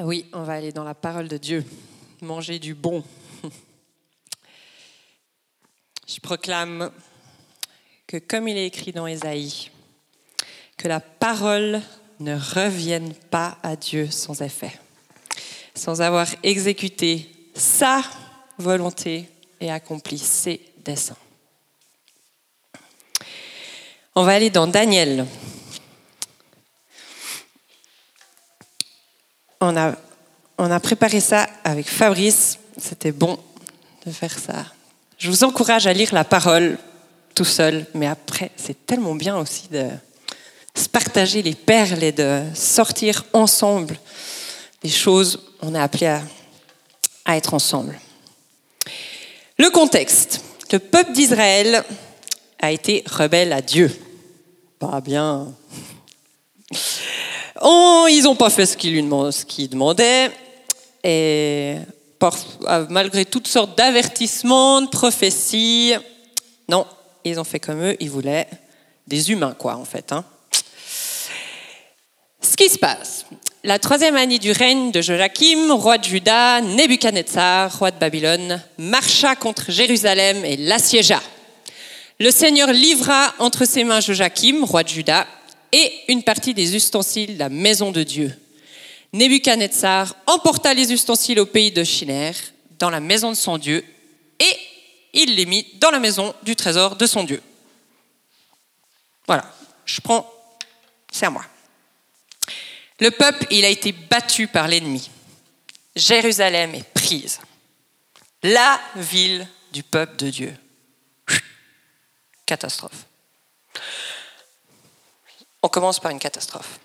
Oui, on va aller dans la parole de Dieu, manger du bon. Je proclame que comme il est écrit dans Ésaïe, que la parole ne revienne pas à Dieu sans effet, sans avoir exécuté sa volonté et accompli ses desseins. On va aller dans Daniel. On a, préparé ça avec Fabrice. C'était bon de faire ça. Je vous encourage à lire la parole tout seul, mais après, c'est tellement bien aussi de se partager les perles et de sortir ensemble des choses. On est appelé à, à être ensemble. Le contexte. Le peuple d'Israël a été rebelle à Dieu. Pas bien. Oh, ils n'ont pas fait ce qu'ils qu demandaient. Et malgré toutes sortes d'avertissements, de prophéties, non, ils ont fait comme eux, ils voulaient des humains, quoi, en fait. Hein. Ce qui se passe, la troisième année du règne de Joachim, roi de Juda, Nebuchadnezzar, roi de Babylone, marcha contre Jérusalem et l'assiégea. Le Seigneur livra entre ses mains Joachim, roi de Juda, et une partie des ustensiles de la maison de Dieu. Nebuchadnezzar emporta les ustensiles au pays de Chiner, dans la maison de son Dieu, et il les mit dans la maison du trésor de son Dieu. Voilà, je prends, c'est à moi. Le peuple, il a été battu par l'ennemi. Jérusalem est prise. La ville du peuple de Dieu. Catastrophe. On commence par une catastrophe.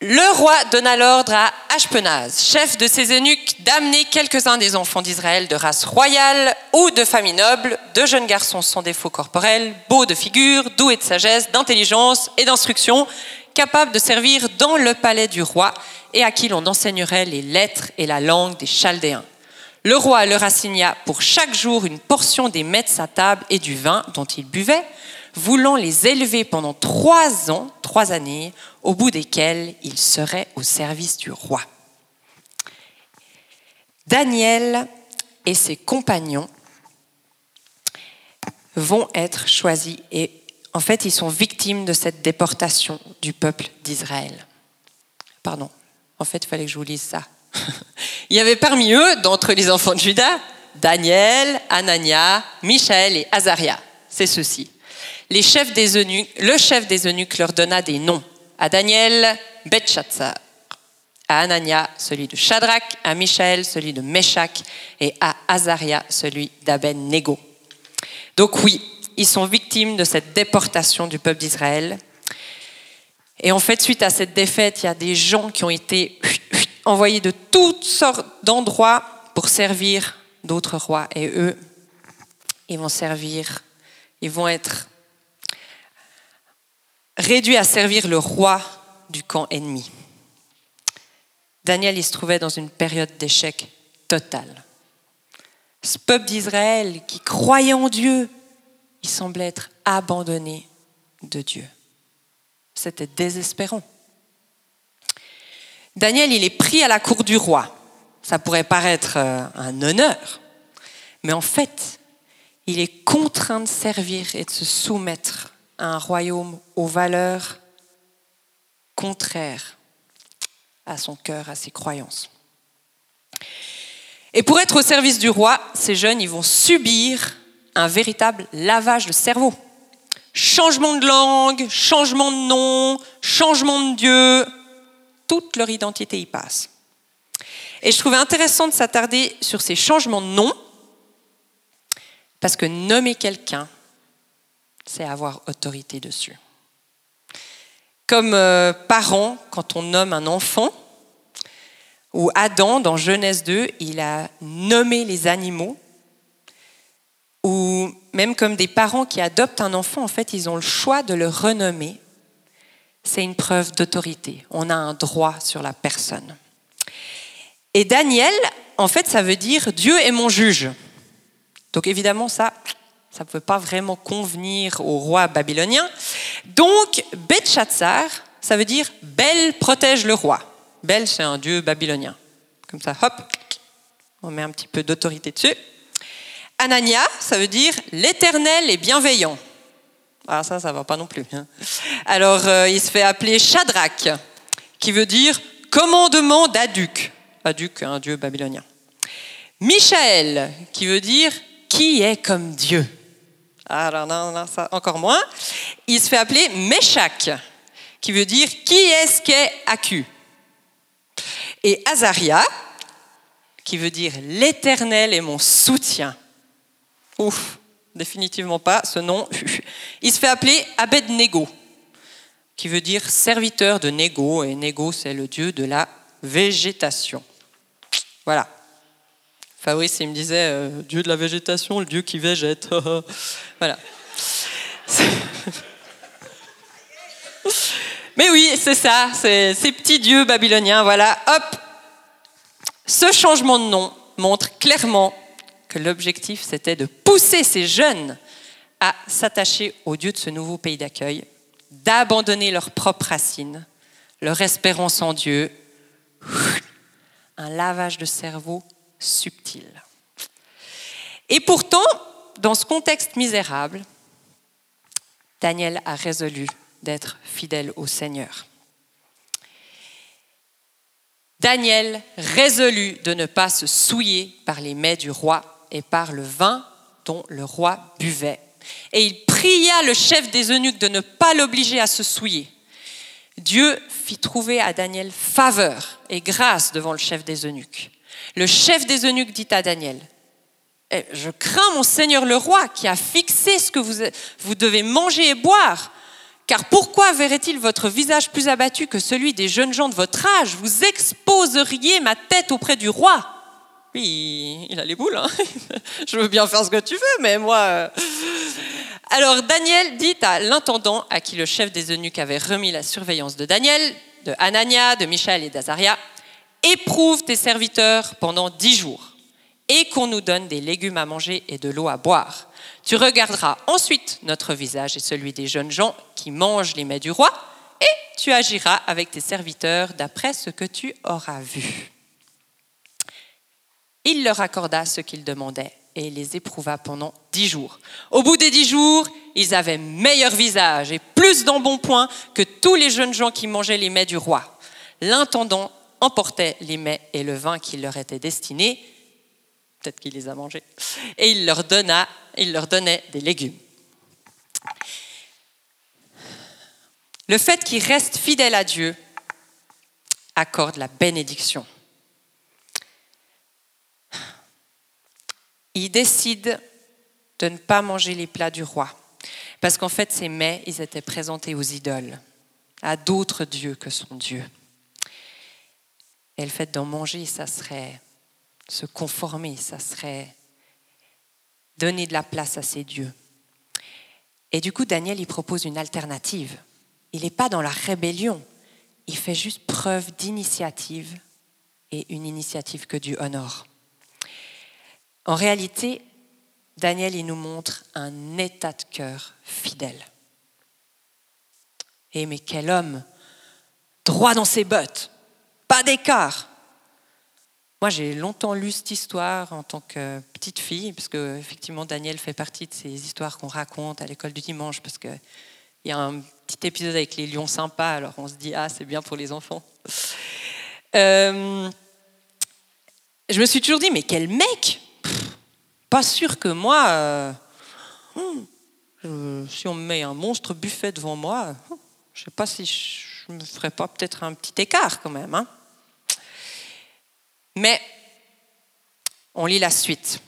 Le roi donna l'ordre à Ashpenaz, chef de ses eunuques, d'amener quelques-uns des enfants d'Israël de race royale ou de famille noble, de jeunes garçons sans défaut corporel, beaux de figure, doués de sagesse, d'intelligence et d'instruction, capables de servir dans le palais du roi et à qui l'on enseignerait les lettres et la langue des Chaldéens. Le roi leur assigna pour chaque jour une portion des mets de sa table et du vin dont ils buvaient, voulant les élever pendant trois ans, trois années, au bout desquelles ils seraient au service du roi. Daniel et ses compagnons vont être choisis et en fait ils sont victimes de cette déportation du peuple d'Israël. Pardon, en fait il fallait que je vous lise ça. il y avait parmi eux, d'entre les enfants de Judas, Daniel, Anania, Michaël et Azaria. C'est ceux-ci le chef des eunuques leur donna des noms. À Daniel, Betshazzar. À Anania, celui de Shadrach. À Michaël, celui de Meshach. Et à Azaria, celui d'Aben-Nego. Donc oui, ils sont victimes de cette déportation du peuple d'Israël. Et en fait, suite à cette défaite, il y a des gens qui ont été envoyés de toutes sortes d'endroits pour servir d'autres rois. Et eux, ils vont servir, ils vont être réduit à servir le roi du camp ennemi. Daniel il se trouvait dans une période d'échec total. Ce peuple d'Israël qui croyait en Dieu, il semblait être abandonné de Dieu. C'était désespérant. Daniel, il est pris à la cour du roi. Ça pourrait paraître euh, un honneur, mais en fait, il est contraint de servir et de se soumettre un royaume aux valeurs contraires à son cœur, à ses croyances. Et pour être au service du roi, ces jeunes, ils vont subir un véritable lavage de cerveau. Changement de langue, changement de nom, changement de Dieu, toute leur identité y passe. Et je trouvais intéressant de s'attarder sur ces changements de nom, parce que nommer quelqu'un, c'est avoir autorité dessus. Comme euh, parent, quand on nomme un enfant, ou Adam, dans Genèse 2, il a nommé les animaux, ou même comme des parents qui adoptent un enfant, en fait, ils ont le choix de le renommer. C'est une preuve d'autorité. On a un droit sur la personne. Et Daniel, en fait, ça veut dire Dieu est mon juge. Donc évidemment, ça, ça ne pouvait pas vraiment convenir au roi babylonien. Donc, Belshazzar, ça veut dire Bel protège le roi. Bel, c'est un dieu babylonien. Comme ça, hop, on met un petit peu d'autorité dessus. Anania, ça veut dire l'éternel est bienveillant. Ah, ça, ça va pas non plus. Hein. Alors, euh, il se fait appeler Shadrach, qui veut dire commandement d'Aduc. Aduc, un dieu babylonien. Michael, qui veut dire qui est comme Dieu? Alors, non, non, ça, encore moins. Il se fait appeler Meshach, qui veut dire qui est-ce qu'est Aku. Et Azaria, qui veut dire l'éternel est mon soutien. Ouf, définitivement pas ce nom. Il se fait appeler Abednego, qui veut dire serviteur de Nego, et Nego c'est le dieu de la végétation. Voilà. Fabrice, il me disait, euh, Dieu de la végétation, le Dieu qui végète. voilà. Mais oui, c'est ça, ces petits dieux babyloniens, voilà, hop. Ce changement de nom montre clairement que l'objectif, c'était de pousser ces jeunes à s'attacher au Dieu de ce nouveau pays d'accueil, d'abandonner leurs propres racines, leur espérance en Dieu, un lavage de cerveau subtil. Et pourtant, dans ce contexte misérable, Daniel a résolu d'être fidèle au Seigneur. Daniel résolut de ne pas se souiller par les mets du roi et par le vin dont le roi buvait. Et il pria le chef des eunuques de ne pas l'obliger à se souiller. Dieu fit trouver à Daniel faveur et grâce devant le chef des eunuques. Le chef des eunuques dit à Daniel, eh, Je crains mon Seigneur le roi qui a fixé ce que vous, devez manger et boire. Car pourquoi verrait-il votre visage plus abattu que celui des jeunes gens de votre âge? Vous exposeriez ma tête auprès du roi. Oui, il a les boules. Hein Je veux bien faire ce que tu veux, mais moi... Euh. Alors Daniel dit à l'intendant à qui le chef des eunuques avait remis la surveillance de Daniel, de Anania, de Michel et d'Azaria, éprouve tes serviteurs pendant dix jours et qu'on nous donne des légumes à manger et de l'eau à boire. Tu regarderas ensuite notre visage et celui des jeunes gens qui mangent les mets du roi et tu agiras avec tes serviteurs d'après ce que tu auras vu. Il leur accorda ce qu'ils demandaient et les éprouva pendant dix jours. Au bout des dix jours, ils avaient meilleur visage et plus d'embonpoint que tous les jeunes gens qui mangeaient les mets du roi. L'intendant emportait les mets et le vin qui leur était destiné, peut-être qu'il les a mangés, et il leur, donna, il leur donnait des légumes. Le fait qu'ils restent fidèles à Dieu accorde la bénédiction. Ils décident de ne pas manger les plats du roi, parce qu'en fait, ces mets, ils étaient présentés aux idoles, à d'autres dieux que son Dieu. Et le fait d'en manger, ça serait se conformer, ça serait donner de la place à ces dieux. Et du coup, Daniel, il propose une alternative. Il n'est pas dans la rébellion, il fait juste preuve d'initiative et une initiative que Dieu honore. En réalité, Daniel, il nous montre un état de cœur fidèle. Et mais quel homme, droit dans ses bottes, pas d'écart. Moi, j'ai longtemps lu cette histoire en tant que petite fille, parce que effectivement, Daniel fait partie de ces histoires qu'on raconte à l'école du dimanche, parce qu'il y a un petit épisode avec les lions sympas, alors on se dit, ah, c'est bien pour les enfants. Euh, je me suis toujours dit, mais quel mec? Pas sûr que moi, euh, hmm, si on me met un monstre buffet devant moi, je ne sais pas si je me ferais pas peut-être un petit écart quand même. Hein mais on lit la suite.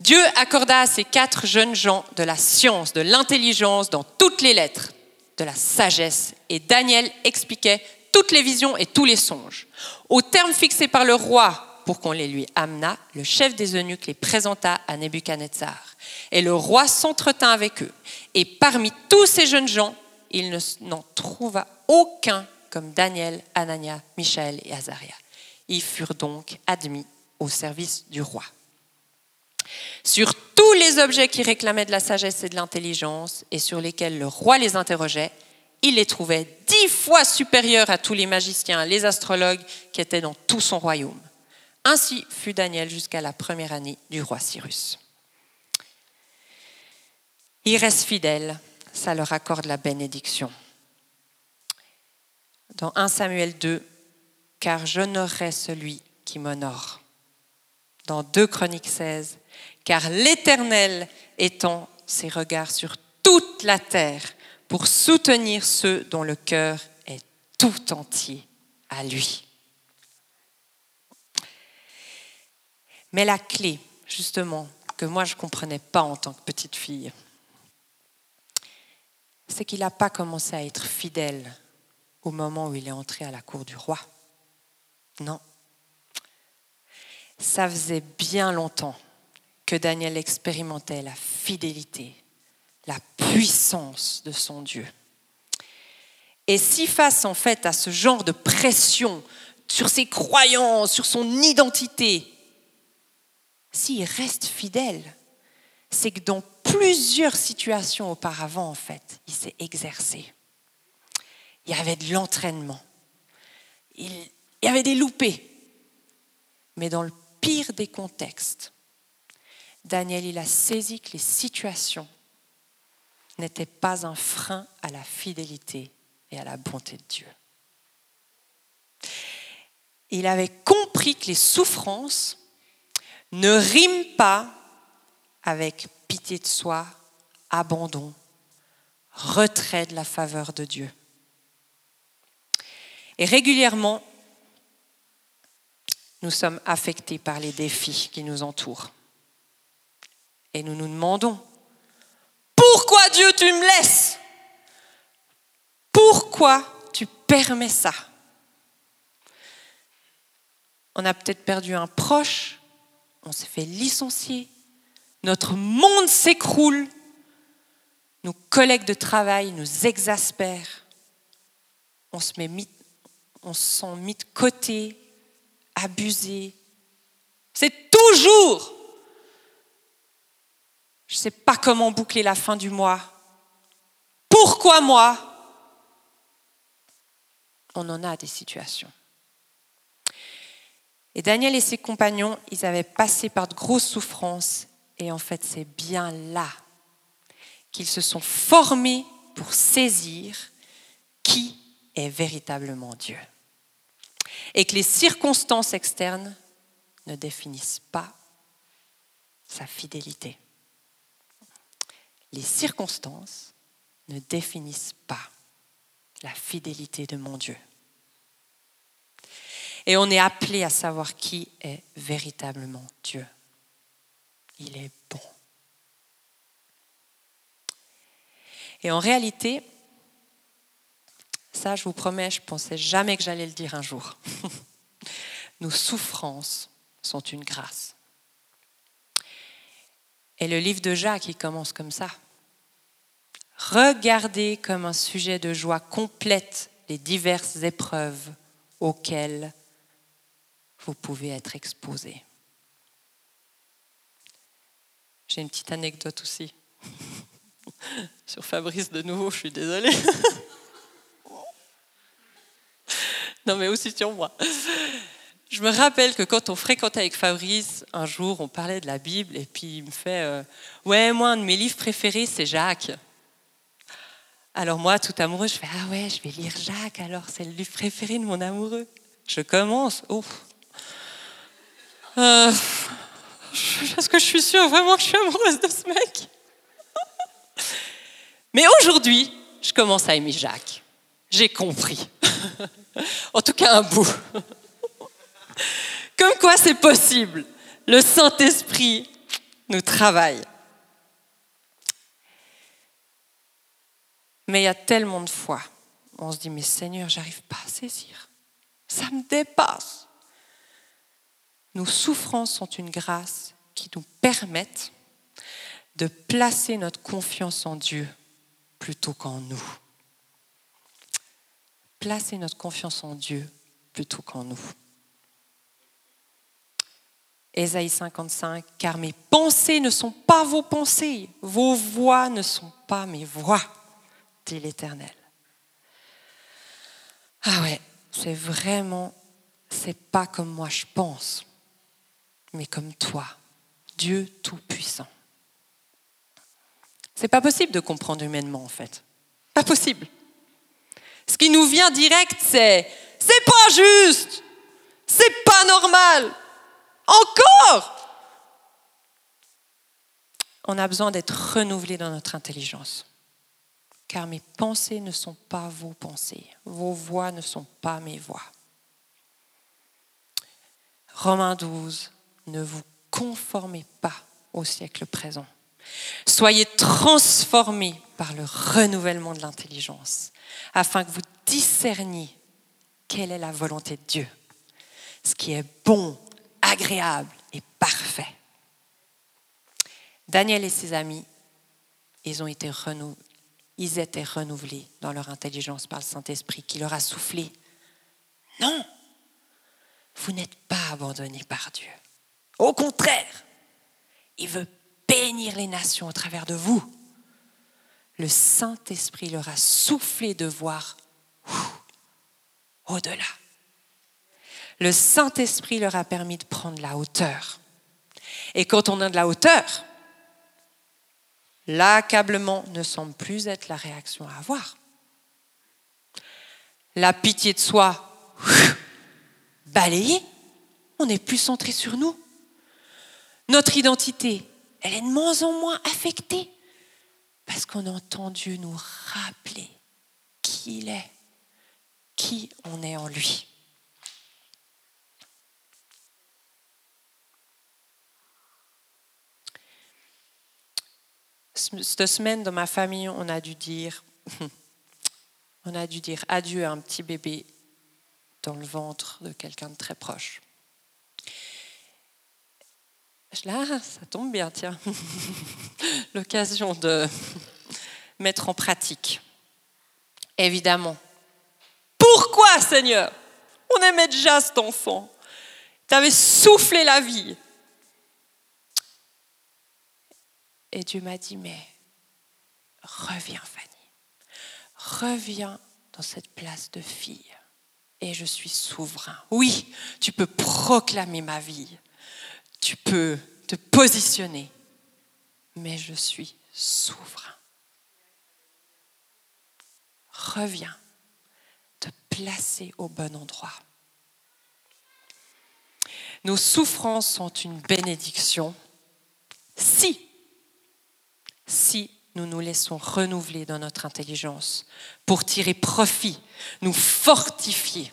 Dieu accorda à ces quatre jeunes gens de la science, de l'intelligence dans toutes les lettres, de la sagesse, et Daniel expliquait toutes les visions et tous les songes. Au terme fixé par le roi pour qu'on les lui amenât, le chef des eunuques les présenta à Nebuchadnezzar. Et le roi s'entretint avec eux. Et parmi tous ces jeunes gens, il n'en trouva aucun comme Daniel, Anania, Michaël et Azaria. Ils furent donc admis au service du roi. Sur tous les objets qui réclamaient de la sagesse et de l'intelligence et sur lesquels le roi les interrogeait, il les trouvait dix fois supérieurs à tous les magiciens, les astrologues qui étaient dans tout son royaume. Ainsi fut Daniel jusqu'à la première année du roi Cyrus. Il reste fidèle, ça leur accorde la bénédiction. Dans 1 Samuel 2, car j'honorerai celui qui m'honore. Dans 2 Chroniques 16, car l'Éternel étend ses regards sur toute la terre pour soutenir ceux dont le cœur est tout entier à lui. Mais la clé, justement, que moi je ne comprenais pas en tant que petite fille, c'est qu'il n'a pas commencé à être fidèle au moment où il est entré à la cour du roi. Non. Ça faisait bien longtemps que Daniel expérimentait la fidélité, la puissance de son Dieu. Et si face en fait à ce genre de pression sur ses croyances, sur son identité, s'il reste fidèle, c'est que dans plusieurs situations auparavant, en fait, il s'est exercé. Il y avait de l'entraînement. Y avait des loupés. Mais dans le pire des contextes, Daniel, il a saisi que les situations n'étaient pas un frein à la fidélité et à la bonté de Dieu. Il avait compris que les souffrances ne riment pas avec pitié de soi, abandon, retrait de la faveur de Dieu. Et régulièrement, nous sommes affectés par les défis qui nous entourent. Et nous nous demandons, pourquoi Dieu tu me laisses? Pourquoi tu permets ça? On a peut-être perdu un proche, on s'est fait licencier, notre monde s'écroule, nos collègues de travail nous exaspèrent, on se, met, on se sent mis de côté, abusé. C'est toujours je ne sais pas comment boucler la fin du mois. Pourquoi moi? On en a des situations. Et Daniel et ses compagnons, ils avaient passé par de grosses souffrances. Et en fait, c'est bien là qu'ils se sont formés pour saisir qui est véritablement Dieu. Et que les circonstances externes ne définissent pas sa fidélité les circonstances ne définissent pas la fidélité de mon Dieu. Et on est appelé à savoir qui est véritablement Dieu. Il est bon. Et en réalité, ça je vous promets, je ne pensais jamais que j'allais le dire un jour. Nos souffrances sont une grâce. Et le livre de Jacques, il commence comme ça. Regardez comme un sujet de joie complète les diverses épreuves auxquelles vous pouvez être exposé. J'ai une petite anecdote aussi. Sur Fabrice de nouveau, je suis désolée. non mais aussi sur moi. Je me rappelle que quand on fréquentait avec Fabrice, un jour, on parlait de la Bible et puis il me fait euh, Ouais, moi, un de mes livres préférés, c'est Jacques. Alors, moi, tout amoureux, je fais Ah ouais, je vais lire Jacques, alors c'est le livre préféré de mon amoureux. Je commence. Oh. Euh, parce que je suis sûre vraiment que je suis amoureuse de ce mec. Mais aujourd'hui, je commence à aimer Jacques. J'ai compris. en tout cas, un bout. Comme quoi c'est possible. Le Saint-Esprit nous travaille. Mais il y a tellement de fois, on se dit, mais Seigneur, j'arrive pas à saisir. Ça me dépasse. Nos souffrances sont une grâce qui nous permettent de placer notre confiance en Dieu plutôt qu'en nous. Placer notre confiance en Dieu plutôt qu'en nous. Ésaïe 55, car mes pensées ne sont pas vos pensées, vos voix ne sont pas mes voix, dit l'Éternel. Ah ouais, c'est vraiment, c'est pas comme moi je pense, mais comme toi, Dieu Tout-Puissant. C'est pas possible de comprendre humainement en fait. Pas possible. Ce qui nous vient direct, c'est c'est pas juste, c'est pas normal. Encore On a besoin d'être renouvelé dans notre intelligence. Car mes pensées ne sont pas vos pensées, vos voix ne sont pas mes voix. Romains 12, ne vous conformez pas au siècle présent. Soyez transformés par le renouvellement de l'intelligence, afin que vous discerniez quelle est la volonté de Dieu, ce qui est bon, agréable et parfait. Daniel et ses amis, ils ont été ils étaient renouvelés dans leur intelligence par le Saint-Esprit qui leur a soufflé. Non, vous n'êtes pas abandonnés par Dieu. Au contraire, il veut bénir les nations au travers de vous. Le Saint-Esprit leur a soufflé de voir au-delà. Le Saint-Esprit leur a permis de prendre la hauteur. Et quand on a de la hauteur, l'accablement ne semble plus être la réaction à avoir. La pitié de soi, balayée, on n'est plus centré sur nous. Notre identité, elle est de moins en moins affectée parce qu'on entend Dieu nous rappeler qui il est, qui on est en lui. Cette semaine, dans ma famille, on a dû dire, on a dû dire adieu à un petit bébé dans le ventre de quelqu'un de très proche. Là, ça tombe bien, tiens. L'occasion de mettre en pratique. Évidemment. Pourquoi, Seigneur? On aimait déjà cet enfant. Tu avais soufflé la vie. Et Dieu m'a dit, mais reviens, Fanny. Reviens dans cette place de fille. Et je suis souverain. Oui, tu peux proclamer ma vie tu peux te positionner, mais je suis souverain. Reviens te placer au bon endroit. Nos souffrances sont une bénédiction si, si nous nous laissons renouveler dans notre intelligence pour tirer profit, nous fortifier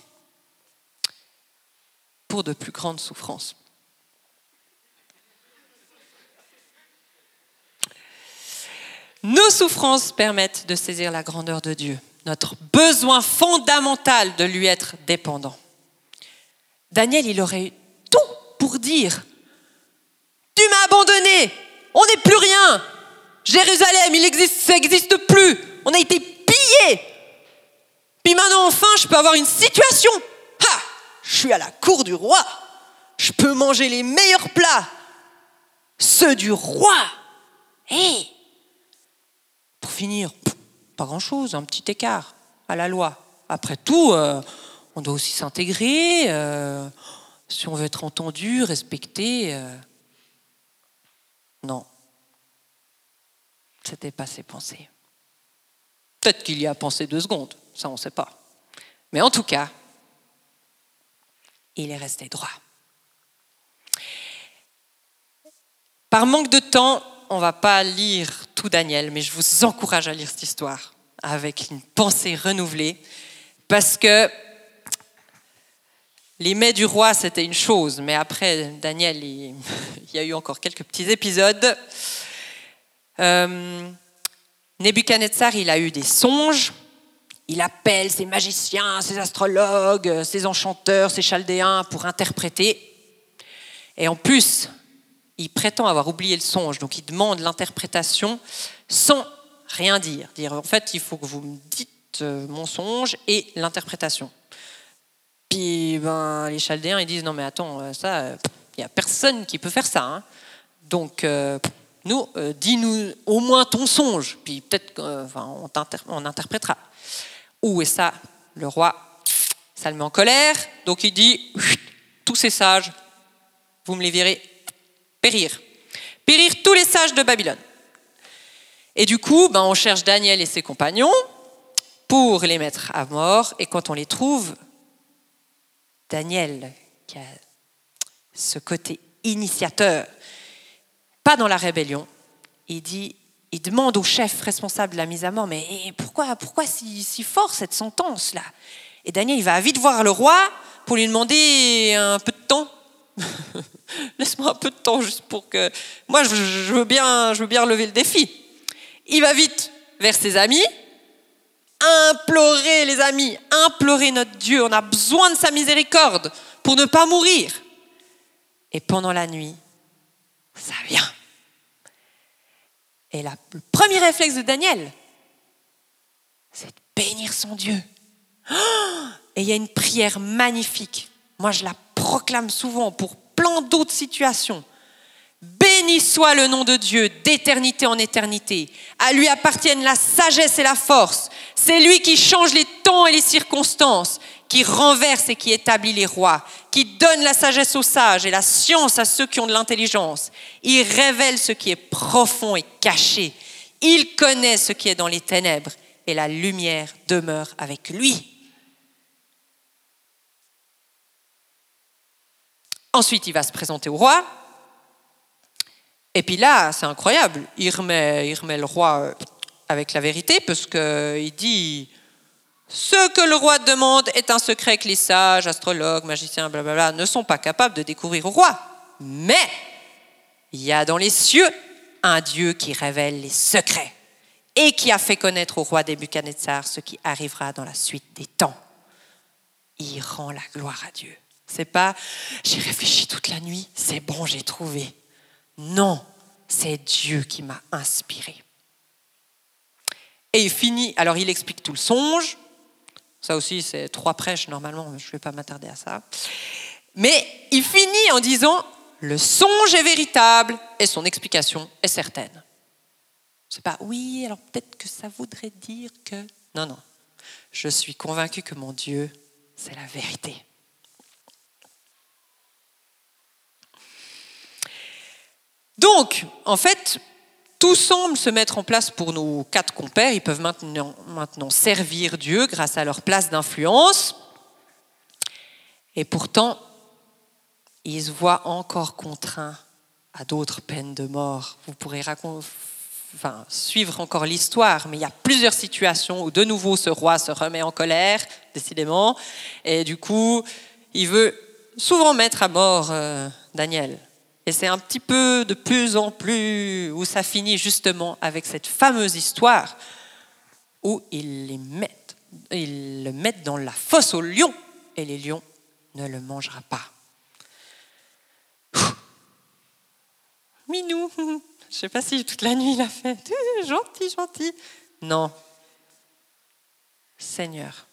pour de plus grandes souffrances. Nos souffrances permettent de saisir la grandeur de Dieu, notre besoin fondamental de lui être dépendant. Daniel, il aurait eu tout pour dire, tu m'as abandonné, on n'est plus rien, Jérusalem, il existe, ça n'existe plus, on a été pillés. Puis maintenant, enfin, je peux avoir une situation. Ha, je suis à la cour du roi, je peux manger les meilleurs plats, ceux du roi. Finir, pas grand-chose, un petit écart à la loi. Après tout, euh, on doit aussi s'intégrer, euh, si on veut être entendu, respecté. Euh. Non, c'était pas ses pensées. Peut-être qu'il y a pensé deux secondes, ça on ne sait pas. Mais en tout cas, il est resté droit. Par manque de temps, on va pas lire tout Daniel, mais je vous encourage à lire cette histoire avec une pensée renouvelée, parce que les mets du roi, c'était une chose, mais après, Daniel, il, y a eu encore quelques petits épisodes. Euh, Nebuchadnezzar, il a eu des songes, il appelle ses magiciens, ses astrologues, ses enchanteurs, ses chaldéens pour interpréter. Et en plus, il prétend avoir oublié le songe, donc il demande l'interprétation sans rien dire. Dire en fait, il faut que vous me dites euh, mon songe et l'interprétation. Puis ben, les Chaldéens ils disent non mais attends euh, ça il n'y a personne qui peut faire ça. Hein. Donc euh, nous dis-nous au moins ton songe puis peut-être enfin, on, on, interprétera. Où est ça le roi? Ça le met en colère, donc il dit, tous ces sages, vous me les verrez périr. Périr tous les sages de Babylone. Et du coup, ben, on cherche Daniel et ses compagnons pour les mettre à mort. Et quand on les trouve, Daniel, qui a ce côté initiateur, pas dans la rébellion, il dit, il demande au chef responsable de la mise à mort, mais pourquoi, pourquoi si, si fort cette sentence-là? Et Daniel, il va vite voir le roi pour lui demander un peu de temps. Laisse-moi un peu de temps juste pour que... Moi, je veux bien, je veux bien relever le défi. Il va vite vers ses amis, implorer les amis, implorer notre Dieu. On a besoin de sa miséricorde pour ne pas mourir. Et pendant la nuit, ça vient. Et le premier réflexe de Daniel, c'est de bénir son Dieu. Et il y a une prière magnifique. Moi, je la proclame souvent pour plein d'autres situations. Béni soit le nom de Dieu d'éternité en éternité. À lui appartiennent la sagesse et la force. C'est lui qui change les temps et les circonstances, qui renverse et qui établit les rois, qui donne la sagesse aux sages et la science à ceux qui ont de l'intelligence. Il révèle ce qui est profond et caché. Il connaît ce qui est dans les ténèbres et la lumière demeure avec lui. Ensuite, il va se présenter au roi. Et puis là, c'est incroyable. Il remet, il remet le roi euh, avec la vérité, parce qu'il dit Ce que le roi demande est un secret que les sages, astrologues, magiciens, blablabla, ne sont pas capables de découvrir au roi. Mais il y a dans les cieux un Dieu qui révèle les secrets et qui a fait connaître au roi Nebuchadnezzar ce qui arrivera dans la suite des temps. Il rend la gloire à Dieu. C'est pas j'ai réfléchi toute la nuit, c'est bon, j'ai trouvé. Non, c'est Dieu qui m'a inspiré. Et il finit, alors il explique tout le songe. Ça aussi, c'est trois prêches normalement, je ne vais pas m'attarder à ça. Mais il finit en disant le songe est véritable et son explication est certaine. C'est pas oui, alors peut-être que ça voudrait dire que. Non, non. Je suis convaincu que mon Dieu, c'est la vérité. Donc, en fait, tout semble se mettre en place pour nos quatre compères. Ils peuvent maintenant, servir Dieu grâce à leur place d'influence. Et pourtant, ils se voient encore contraints à d'autres peines de mort. Vous pourrez suivre encore l'histoire, mais il y a plusieurs situations où de nouveau ce roi se remet en colère, décidément, et du coup, il veut souvent mettre à mort euh, Daniel. Et c'est un petit peu de plus en plus où ça finit justement avec cette fameuse histoire où ils, mettent, ils le mettent dans la fosse aux lions et les lions ne le mangera pas. Minou, je ne sais pas si toute la nuit il a fait gentil, gentil. Non. Seigneur,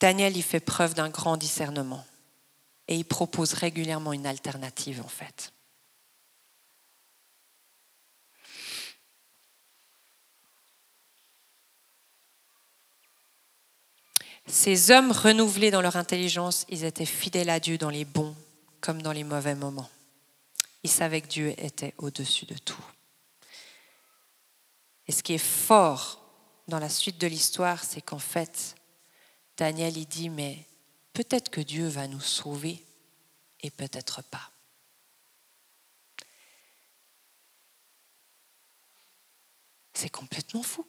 Daniel y fait preuve d'un grand discernement et il propose régulièrement une alternative en fait. Ces hommes renouvelés dans leur intelligence, ils étaient fidèles à Dieu dans les bons comme dans les mauvais moments. Ils savaient que Dieu était au-dessus de tout. Et ce qui est fort dans la suite de l'histoire, c'est qu'en fait, Daniel il dit, mais peut-être que Dieu va nous sauver et peut-être pas. C'est complètement fou.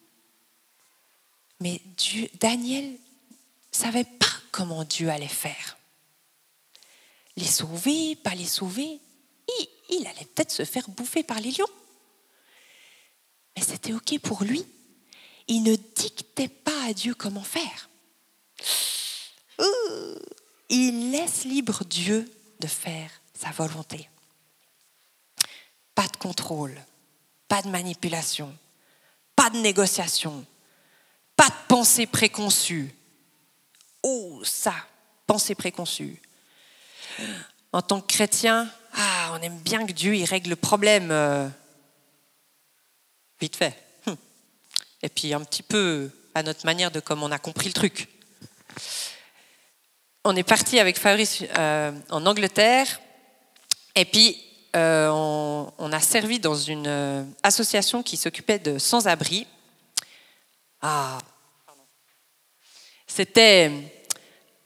Mais Dieu, Daniel savait pas comment Dieu allait faire. Les sauver, pas les sauver, il, il allait peut-être se faire bouffer par les lions. Mais c'était OK pour lui. Il ne dictait pas à Dieu comment faire il laisse libre Dieu de faire sa volonté. Pas de contrôle, pas de manipulation, pas de négociation, pas de pensée préconçue. Oh, ça, pensée préconçue. En tant que chrétien, ah, on aime bien que Dieu il règle le problème euh, vite fait. Hum. et puis un petit peu à notre manière de comme on a compris le truc. On est parti avec Fabrice euh, en Angleterre, et puis euh, on, a servi dans une euh, association qui s'occupait de sans-abri. Ah, c'était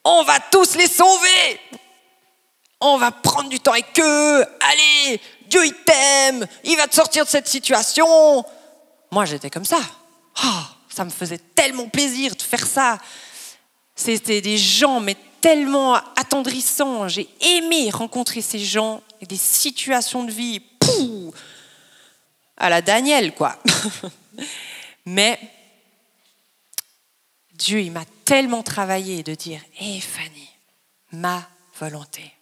on va tous les sauver on va prendre du temps avec eux, allez, Dieu il t'aime, il va te sortir de cette situation. Moi j'étais comme ça. Ah, ça me faisait tellement plaisir de faire ça. C'était des gens, mais tellement attendrissants. J'ai aimé rencontrer ces gens et des situations de vie. Pouh, à la Daniel, quoi. mais Dieu, il m'a tellement travaillé de dire, hé Fanny, ma volonté.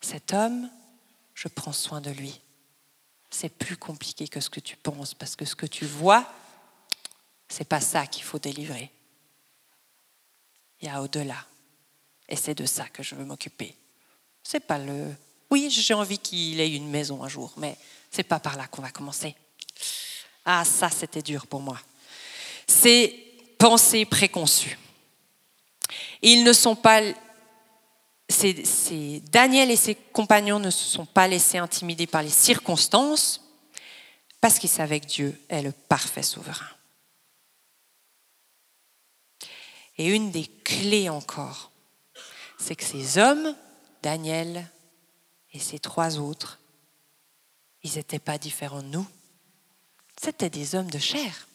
Cet homme, je prends soin de lui. C'est plus compliqué que ce que tu penses, parce que ce que tu vois, c'est pas ça qu'il faut délivrer. Il y a au-delà. Et c'est de ça que je veux m'occuper. C'est pas le. Oui, j'ai envie qu'il ait une maison un jour, mais c'est pas par là qu'on va commencer. Ah, ça, c'était dur pour moi. C'est pensées préconçues. Ils ne sont pas Daniel et ses compagnons ne se sont pas laissés intimider par les circonstances parce qu'ils savaient que Dieu est le parfait souverain. Et une des clés encore, c'est que ces hommes, Daniel et ces trois autres, ils n'étaient pas différents de nous. C'étaient des hommes de chair.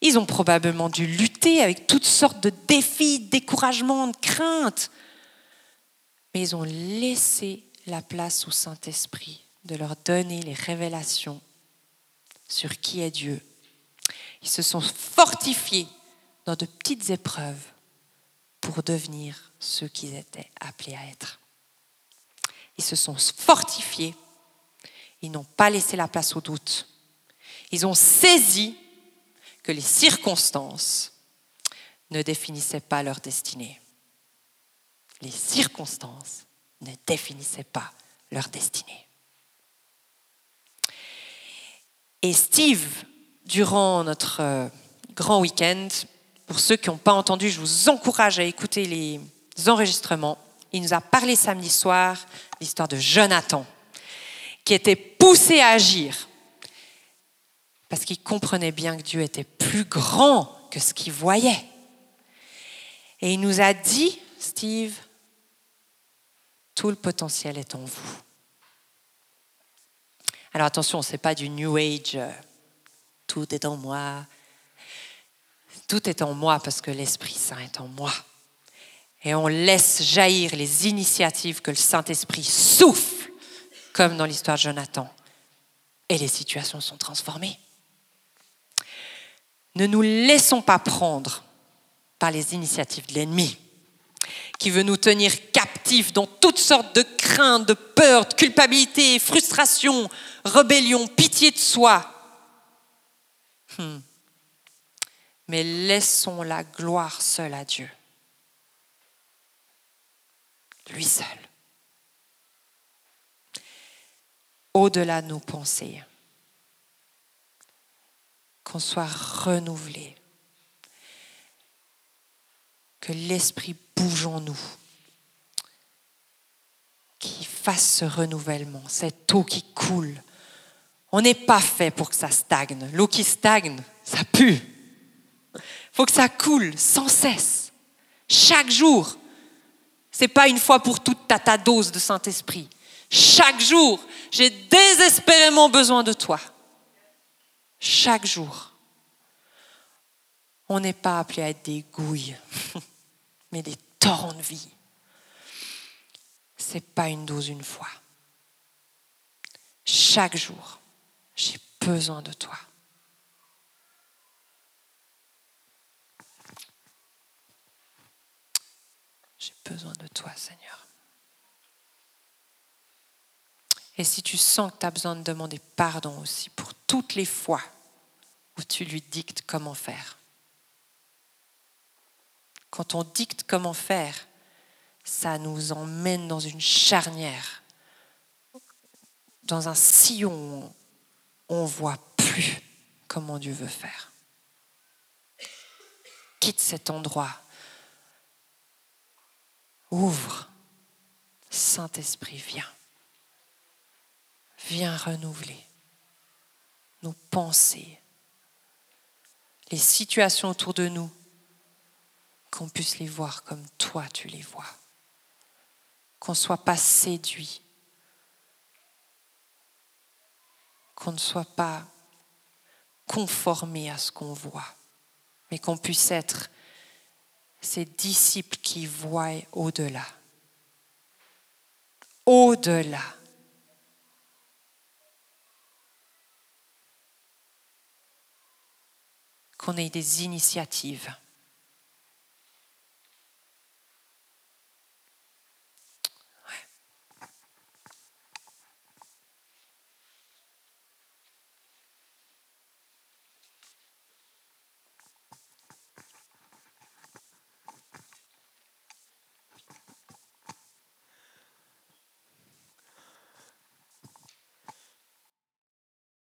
Ils ont probablement dû lutter avec toutes sortes de défis, de découragements, de craintes. Mais ils ont laissé la place au Saint-Esprit de leur donner les révélations sur qui est Dieu. Ils se sont fortifiés dans de petites épreuves pour devenir ceux qu'ils étaient appelés à être. Ils se sont fortifiés. Ils n'ont pas laissé la place au doute. Ils ont saisi que les circonstances ne définissaient pas leur destinée. Les circonstances ne définissaient pas leur destinée. Et Steve, durant notre euh, grand week-end, pour ceux qui n'ont pas entendu, je vous encourage à écouter les enregistrements. Il nous a parlé samedi soir l'histoire de Jonathan, qui était poussé à agir parce qu'il comprenait bien que Dieu était plus grand que ce qu'il voyait. Et il nous a dit, Steve, tout le potentiel est en vous. Alors attention, ce n'est pas du New Age, euh, tout est en moi. Tout est en moi parce que l'Esprit Saint est en moi. Et on laisse jaillir les initiatives que le Saint-Esprit souffle, comme dans l'histoire de Jonathan. Et les situations sont transformées. Ne nous laissons pas prendre par les initiatives de l'ennemi qui veut nous tenir captifs dans toutes sortes de craintes, de peurs, de culpabilité, frustration, rébellion, pitié de soi. Hmm. Mais laissons la gloire seule à Dieu. Lui seul. Au-delà de nos pensées qu'on soit renouvelé, que l'Esprit bouge en nous, qu'il fasse ce renouvellement, cette eau qui coule. On n'est pas fait pour que ça stagne. L'eau qui stagne, ça pue. Faut que ça coule sans cesse, chaque jour. C'est pas une fois pour toute ta, dose de Saint-Esprit. Chaque jour, j'ai désespérément besoin de toi chaque jour. On n'est pas appelé à être des gouilles, mais des torrents de vie. Ce n'est pas une dose une fois. Chaque jour, j'ai besoin de toi. J'ai besoin de toi, Seigneur. Et si tu sens que tu as besoin de demander pardon aussi pour toutes les fois où tu lui dictes comment faire. Quand on dicte comment faire, ça nous emmène dans une charnière, dans un sillon on voit plus comment Dieu veut faire. Quitte cet endroit. Ouvre. Saint-Esprit, viens. Viens renouveler nos pensées, les situations autour de nous, qu'on puisse les voir comme toi tu les vois. Qu'on ne soit pas séduit. Qu'on ne soit pas conformé à ce qu'on voit, mais qu'on puisse être ces disciples qui voient au-delà. Au-delà. Qu'on ait des initiatives